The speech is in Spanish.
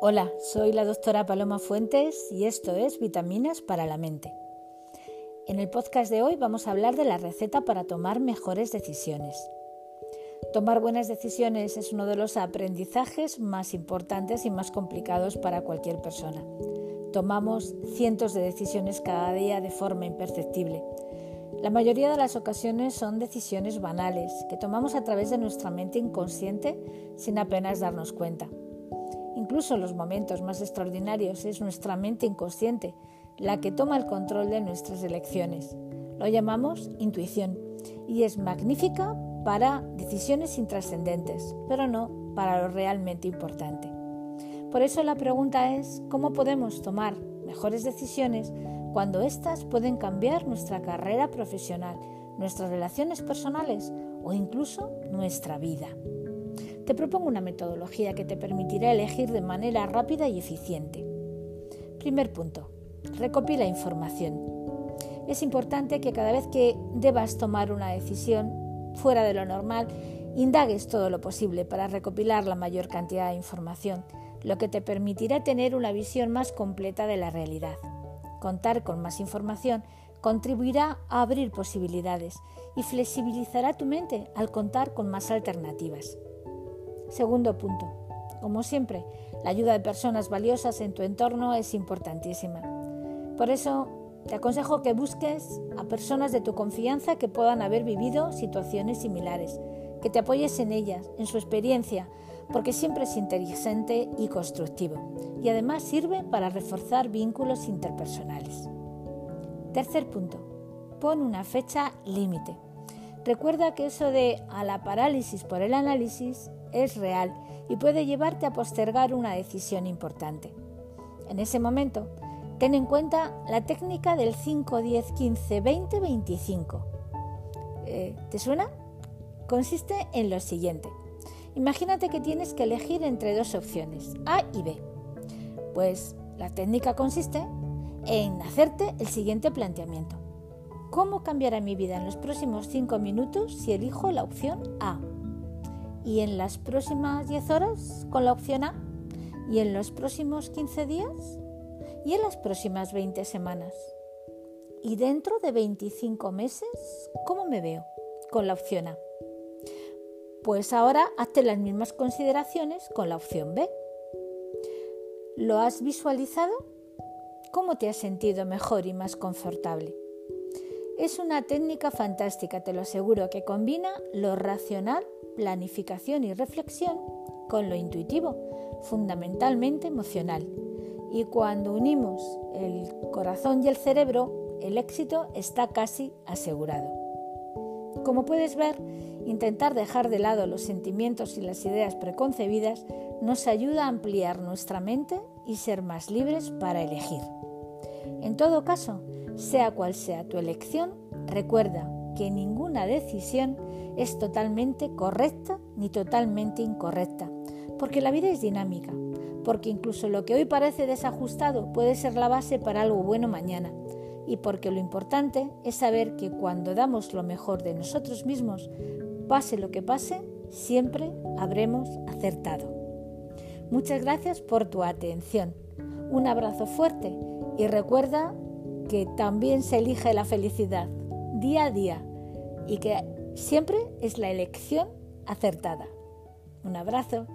Hola, soy la doctora Paloma Fuentes y esto es Vitaminas para la Mente. En el podcast de hoy vamos a hablar de la receta para tomar mejores decisiones. Tomar buenas decisiones es uno de los aprendizajes más importantes y más complicados para cualquier persona. Tomamos cientos de decisiones cada día de forma imperceptible. La mayoría de las ocasiones son decisiones banales que tomamos a través de nuestra mente inconsciente sin apenas darnos cuenta. Incluso en los momentos más extraordinarios es nuestra mente inconsciente la que toma el control de nuestras elecciones. Lo llamamos intuición y es magnífica para decisiones intrascendentes, pero no para lo realmente importante. Por eso la pregunta es, ¿cómo podemos tomar mejores decisiones cuando éstas pueden cambiar nuestra carrera profesional, nuestras relaciones personales o incluso nuestra vida? Te propongo una metodología que te permitirá elegir de manera rápida y eficiente. Primer punto. Recopila información. Es importante que cada vez que debas tomar una decisión fuera de lo normal, indagues todo lo posible para recopilar la mayor cantidad de información, lo que te permitirá tener una visión más completa de la realidad. Contar con más información contribuirá a abrir posibilidades y flexibilizará tu mente al contar con más alternativas. Segundo punto. Como siempre, la ayuda de personas valiosas en tu entorno es importantísima. Por eso, te aconsejo que busques a personas de tu confianza que puedan haber vivido situaciones similares, que te apoyes en ellas, en su experiencia, porque siempre es inteligente y constructivo, y además sirve para reforzar vínculos interpersonales. Tercer punto, pon una fecha límite. Recuerda que eso de a la parálisis por el análisis es real y puede llevarte a postergar una decisión importante. En ese momento, ten en cuenta la técnica del 5, 10, 15, 20, 25. ¿Te suena? Consiste en lo siguiente. Imagínate que tienes que elegir entre dos opciones, A y B. Pues la técnica consiste en hacerte el siguiente planteamiento. ¿Cómo cambiará mi vida en los próximos 5 minutos si elijo la opción A? Y en las próximas 10 horas con la opción A y en los próximos 15 días y en las próximas 20 semanas. Y dentro de 25 meses, ¿cómo me veo con la opción A? Pues ahora hazte las mismas consideraciones con la opción B. ¿Lo has visualizado? ¿Cómo te has sentido mejor y más confortable? Es una técnica fantástica, te lo aseguro, que combina lo racional planificación y reflexión con lo intuitivo, fundamentalmente emocional. Y cuando unimos el corazón y el cerebro, el éxito está casi asegurado. Como puedes ver, intentar dejar de lado los sentimientos y las ideas preconcebidas nos ayuda a ampliar nuestra mente y ser más libres para elegir. En todo caso, sea cual sea tu elección, recuerda que ninguna decisión es totalmente correcta ni totalmente incorrecta, porque la vida es dinámica, porque incluso lo que hoy parece desajustado puede ser la base para algo bueno mañana, y porque lo importante es saber que cuando damos lo mejor de nosotros mismos, pase lo que pase, siempre habremos acertado. Muchas gracias por tu atención. Un abrazo fuerte y recuerda que también se elige la felicidad día a día y que siempre es la elección acertada. Un abrazo.